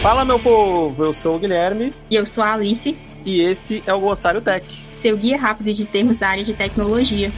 Fala, meu povo! Eu sou o Guilherme. E eu sou a Alice. E esse é o Glossário Tech seu guia rápido de termos da área de tecnologia.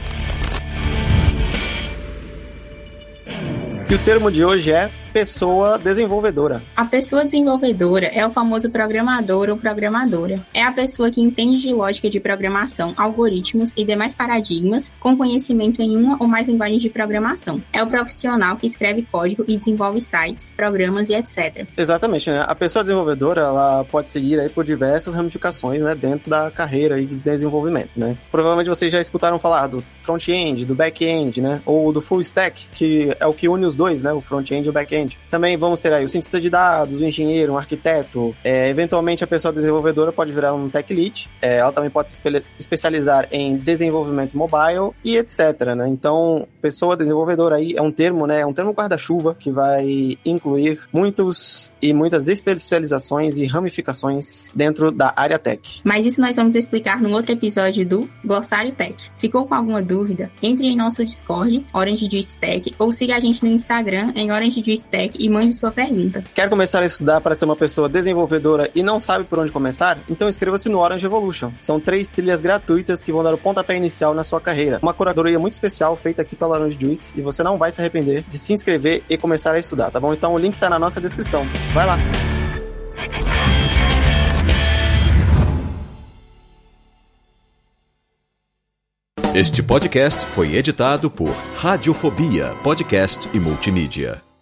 E o termo de hoje é pessoa desenvolvedora. A pessoa desenvolvedora é o famoso programador ou programadora. É a pessoa que entende de lógica de programação, algoritmos e demais paradigmas, com conhecimento em uma ou mais linguagens de programação. É o profissional que escreve código e desenvolve sites, programas e etc. Exatamente, né? A pessoa desenvolvedora, ela pode seguir aí por diversas ramificações, né, dentro da carreira aí de desenvolvimento, né? Provavelmente vocês já escutaram falar do front-end, do back-end, né? Ou do full stack, que é o que une os dois, né? O front-end e o back-end frente. Também vamos ter aí o cientista de dados, o engenheiro, um arquiteto. É, eventualmente a pessoa desenvolvedora pode virar um tech lead. É, ela também pode se especializar em desenvolvimento mobile e etc. Né? Então, pessoa desenvolvedora aí é um termo, né? É um termo guarda-chuva que vai incluir muitos e muitas especializações e ramificações dentro da área tech. Mas isso nós vamos explicar no outro episódio do Glossário Tech. Ficou com alguma dúvida? Entre em nosso Discord, Orange Juice Tech, ou siga a gente no Instagram em Orange Juice Tech e mande sua pergunta. Quer começar a estudar para ser uma pessoa desenvolvedora e não sabe por onde começar? Então inscreva-se no Orange Evolution. São três trilhas gratuitas que vão dar o pontapé inicial na sua carreira. Uma curadoria muito especial feita aqui pela Orange Juice e você não vai se arrepender de se inscrever e começar a estudar, tá bom? Então o link tá na nossa descrição. Vai lá! Este podcast foi editado por Radiofobia, podcast e multimídia.